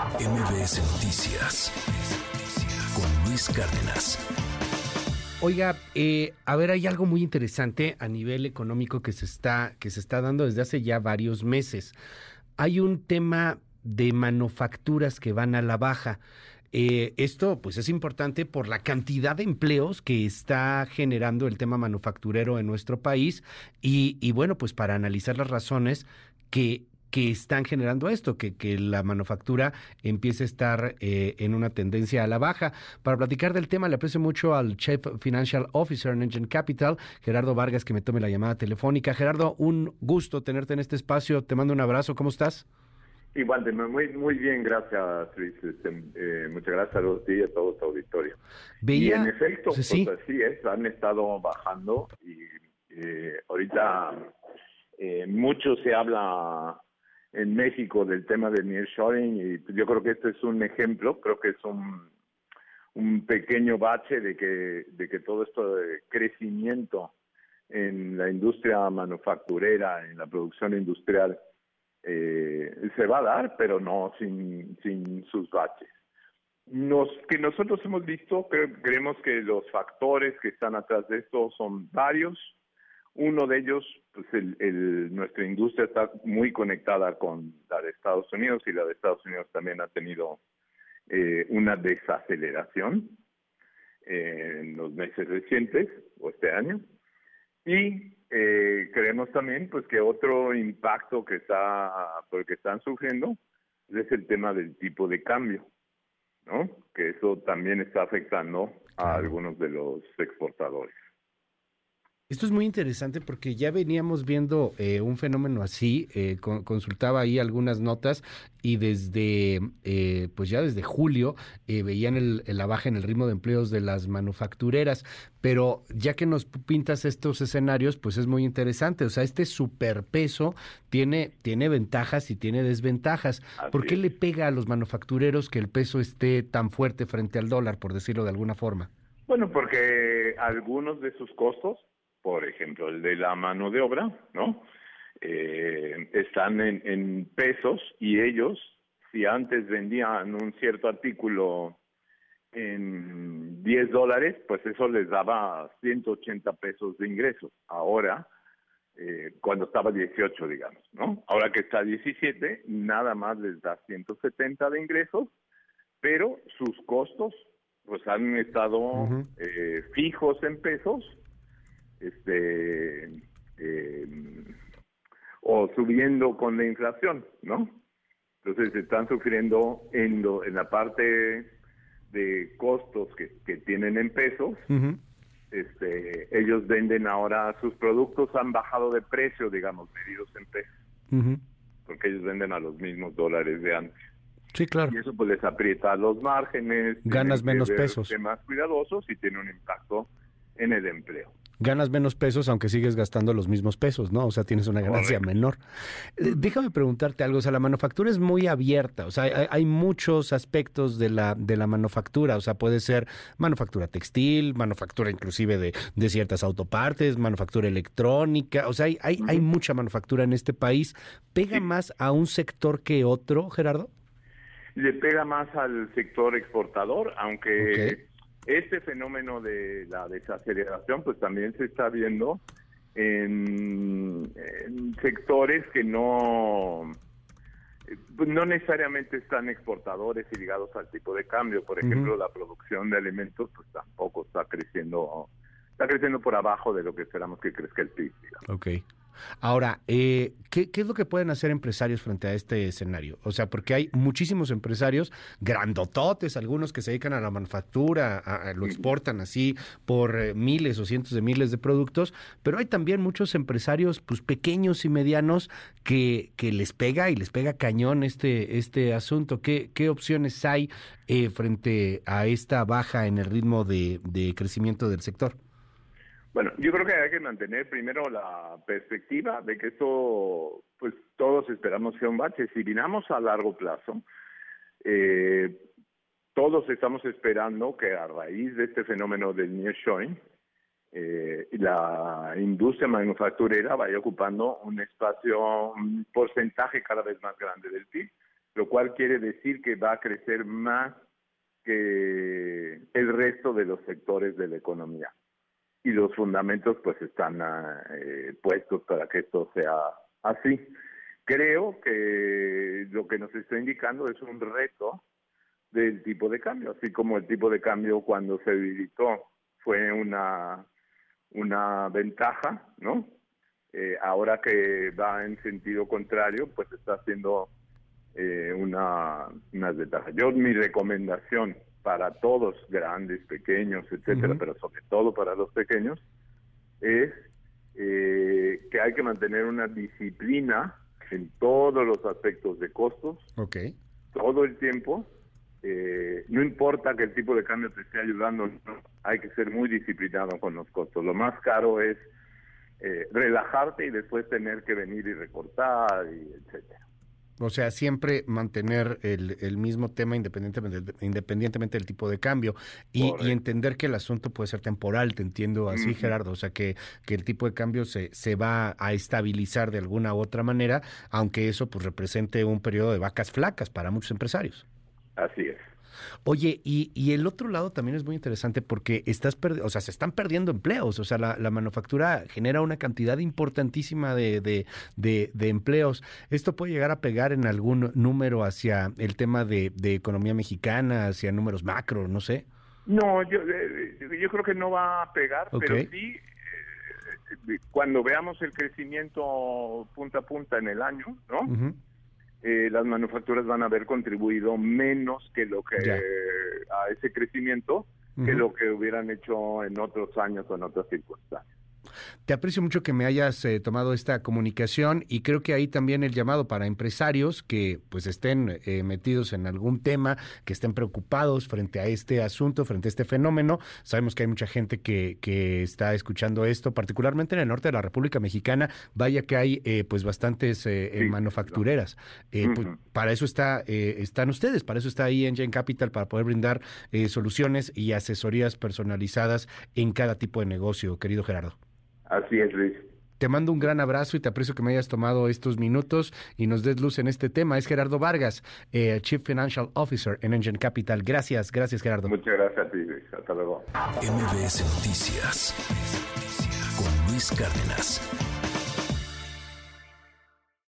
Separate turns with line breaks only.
MBS Noticias con Luis Cárdenas.
Oiga, eh, a ver, hay algo muy interesante a nivel económico que se está que se está dando desde hace ya varios meses. Hay un tema de manufacturas que van a la baja. Eh, esto pues es importante por la cantidad de empleos que está generando el tema manufacturero en nuestro país y, y bueno, pues para analizar las razones que que están generando esto, que, que la manufactura empiece a estar eh, en una tendencia a la baja. Para platicar del tema, le aprecio mucho al Chief Financial Officer en Engine Capital, Gerardo Vargas, que me tome la llamada telefónica. Gerardo, un gusto tenerte en este espacio. Te mando un abrazo. ¿Cómo estás?
Igual, muy, muy bien, gracias, Luis. Este, eh, muchas gracias a ti y a todo tu auditorio. y en efecto, pues, sí. así es, han estado bajando y eh, ahorita eh, mucho se habla en México del tema del nearshoring y yo creo que este es un ejemplo, creo que es un, un pequeño bache de que, de que todo esto de crecimiento en la industria manufacturera, en la producción industrial, eh, se va a dar, pero no sin, sin sus baches. Nos, que nosotros hemos visto, creemos que los factores que están atrás de esto son varios. Uno de ellos, pues el, nuestra industria está muy conectada con la de Estados Unidos y la de Estados Unidos también ha tenido eh, una desaceleración eh, en los meses recientes o este año. Y eh, creemos también pues que otro impacto que está, porque están sufriendo es el tema del tipo de cambio, ¿no? Que eso también está afectando a algunos de los exportadores.
Esto es muy interesante porque ya veníamos viendo eh, un fenómeno así, eh, consultaba ahí algunas notas y desde, eh, pues ya desde julio veían el, la baja en el ritmo de empleos de las manufactureras, pero ya que nos pintas estos escenarios, pues es muy interesante, o sea, este superpeso tiene, tiene ventajas y tiene desventajas. ¿Por qué le pega a los manufactureros que el peso esté tan fuerte frente al dólar, por decirlo de alguna forma?
Bueno, porque algunos de sus costos por ejemplo, el de la mano de obra, ¿no? Eh, están en, en, pesos y ellos, si antes vendían un cierto artículo en 10 dólares, pues eso les daba 180 pesos de ingresos. Ahora, eh, cuando estaba 18, digamos, ¿no? Ahora que está 17, nada más les da 170 de ingresos, pero sus costos pues han estado eh, fijos en pesos este eh, o subiendo con la inflación, ¿no? Entonces están sufriendo en, lo, en la parte de costos que, que tienen en pesos. este, ellos venden ahora, sus productos han bajado de precio, digamos, medidos en pesos. Porque ellos venden a los mismos dólares de antes.
Sí, claro.
Y eso pues les aprieta los márgenes.
Ganas menos pesos.
Más cuidadosos y tiene un impacto en el empleo
ganas menos pesos aunque sigues gastando los mismos pesos, ¿no? O sea, tienes una ganancia menor. Eh, déjame preguntarte algo, o sea, la manufactura es muy abierta, o sea, hay, muchos aspectos de la, de la manufactura, o sea, puede ser manufactura textil, manufactura inclusive de, de ciertas autopartes, manufactura electrónica, o sea, hay, hay, hay mucha manufactura en este país. ¿Pega más a un sector que otro, Gerardo?
Le pega más al sector exportador, aunque este fenómeno de la desaceleración pues también se está viendo en, sectores que no pues, no necesariamente están exportadores y ligados al tipo de cambio. Por ejemplo, la producción de alimentos pues tampoco está creciendo está creciendo por abajo de lo que esperamos que crezca el PIB.
Ok. Ahora, eh, ¿qué, es lo que pueden hacer empresarios frente a este escenario? O sea, porque hay muchísimos empresarios grandototes, algunos que se dedican a la manufactura, lo exportan así por eh, miles o cientos de miles de productos, pero hay también muchos empresarios pues pequeños y medianos que, que les pega y les pega cañón este, este asunto. ¿Qué, qué opciones hay eh, frente a esta baja en el ritmo de crecimiento del sector?
Bueno, yo creo que hay que mantener primero la perspectiva de que esto, pues todos esperamos sea un bache. Si vinamos a largo plazo, eh, todos estamos esperando que a raíz de este fenómeno del nearshoring, eh, la industria manufacturera vaya ocupando un espacio, un porcentaje cada vez más grande del PIB, lo cual quiere decir que va a crecer más que el resto de los sectores de la economía. Y los fundamentos pues están eh, puestos para que esto sea así. Creo que lo que nos está indicando es un reto del tipo de cambio, así como el tipo de cambio cuando se debilitó fue una, una ventaja, ¿no? Eh, ahora que va en sentido contrario, pues está haciendo eh, una, una desventaja. Yo mi recomendación para todos, grandes, pequeños, etcétera, pero sobre todo para los pequeños, es eh, que hay que mantener una disciplina en todos los aspectos de costos,
okay.
todo el tiempo, eh, no importa que el tipo de cambio te esté ayudando, hay que ser muy disciplinado con los costos. Lo más caro es eh, relajarte y después tener que venir y recortar, y etcétera.
O sea, siempre mantener el, mismo tema independientemente, independientemente del tipo de cambio y, entender que el asunto puede ser temporal, te entiendo así, Gerardo. O sea, que, que el tipo de cambio se, se va a estabilizar de alguna u otra manera, aunque eso pues represente un periodo de vacas flacas para muchos empresarios.
Así es.
Oye, y, y, el otro lado también es muy interesante porque estás o sea, se están perdiendo empleos, o sea, la, la manufactura genera una cantidad importantísima de, de, de, empleos. ¿Esto puede llegar a pegar en algún número hacia el tema de, economía mexicana, hacia números macro, no sé?
No, yo, eh, yo creo que no va a pegar, pero sí, eh, cuando veamos el crecimiento punta a punta en el año, ¿no? Eh, las manufacturas van a haber contribuido menos que lo que a ese crecimiento que lo que hubieran hecho en otros años o en otras circunstancias.
Te aprecio mucho que me hayas eh, tomado esta comunicación y creo que ahí también el llamado para empresarios que pues estén eh, metidos en algún tema, que estén preocupados frente a este asunto, frente a este fenómeno. Sabemos que hay mucha gente que, que está escuchando esto, particularmente en el norte de la República Mexicana. Vaya que hay eh, pues bastantes manufactureras. Pues, para eso está están ustedes, para eso está ahí Engine Capital, para poder brindar soluciones y asesorías personalizadas en cada tipo de negocio, querido Gerardo.
Así es, Luis.
Te mando un gran abrazo y te aprecio que me hayas tomado estos minutos y nos des luz en este tema. Es Gerardo Vargas, eh, Chief Financial Officer en Engine Capital. Gracias, gracias Gerardo.
Muchas gracias a ti, Luis. Hasta luego.
MBS Noticias con Luis Cárdenas.